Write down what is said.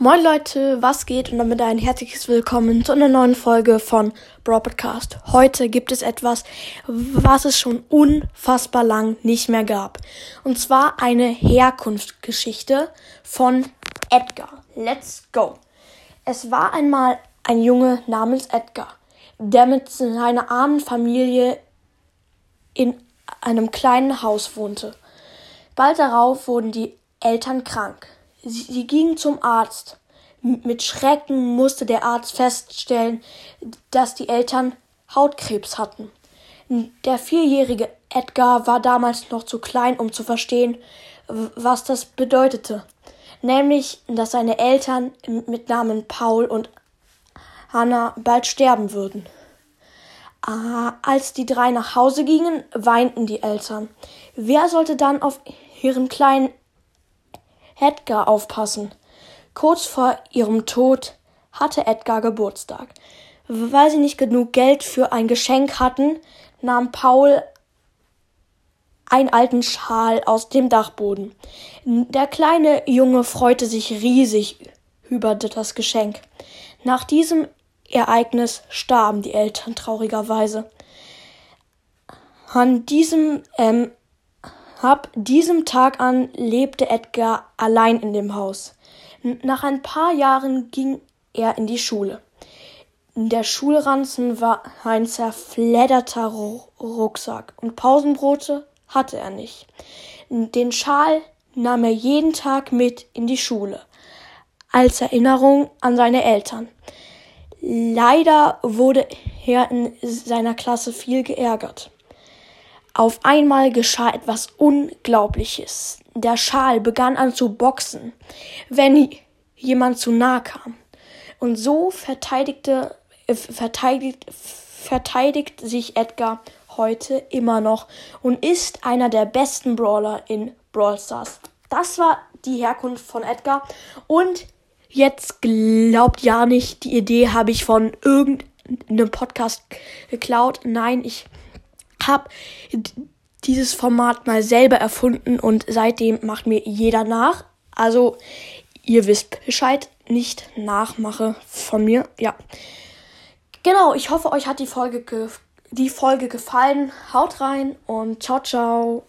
Moin Leute, was geht und damit ein herzliches Willkommen zu einer neuen Folge von Brawl Podcast. Heute gibt es etwas, was es schon unfassbar lang nicht mehr gab. Und zwar eine Herkunftsgeschichte von Edgar. Let's go. Es war einmal ein Junge namens Edgar, der mit seiner armen Familie in einem kleinen Haus wohnte. Bald darauf wurden die Eltern krank. Sie, sie ging zum Arzt. Mit Schrecken musste der Arzt feststellen, dass die Eltern Hautkrebs hatten. Der vierjährige Edgar war damals noch zu klein, um zu verstehen, was das bedeutete. Nämlich, dass seine Eltern mit Namen Paul und Hannah bald sterben würden. Ah, als die drei nach Hause gingen, weinten die Eltern. Wer sollte dann auf ihren kleinen Edgar aufpassen. Kurz vor ihrem Tod hatte Edgar Geburtstag. Weil sie nicht genug Geld für ein Geschenk hatten, nahm Paul einen alten Schal aus dem Dachboden. Der kleine Junge freute sich riesig über das Geschenk. Nach diesem Ereignis starben die Eltern traurigerweise. An diesem ähm, Ab diesem Tag an lebte Edgar allein in dem Haus. Nach ein paar Jahren ging er in die Schule. Der Schulranzen war ein zerfledderter Rucksack und Pausenbrote hatte er nicht. Den Schal nahm er jeden Tag mit in die Schule, als Erinnerung an seine Eltern. Leider wurde er in seiner Klasse viel geärgert. Auf einmal geschah etwas Unglaubliches. Der Schal begann an zu boxen, wenn jemand zu nah kam. Und so verteidigte, äh, verteidigt, verteidigt sich Edgar heute immer noch und ist einer der besten Brawler in Brawl Stars. Das war die Herkunft von Edgar. Und jetzt glaubt ja nicht, die Idee habe ich von irgendeinem Podcast geklaut. Nein, ich habe dieses Format mal selber erfunden und seitdem macht mir jeder nach. Also ihr wisst Bescheid, nicht Nachmache von mir. Ja. Genau, ich hoffe, euch hat die Folge, die Folge gefallen. Haut rein und ciao, ciao.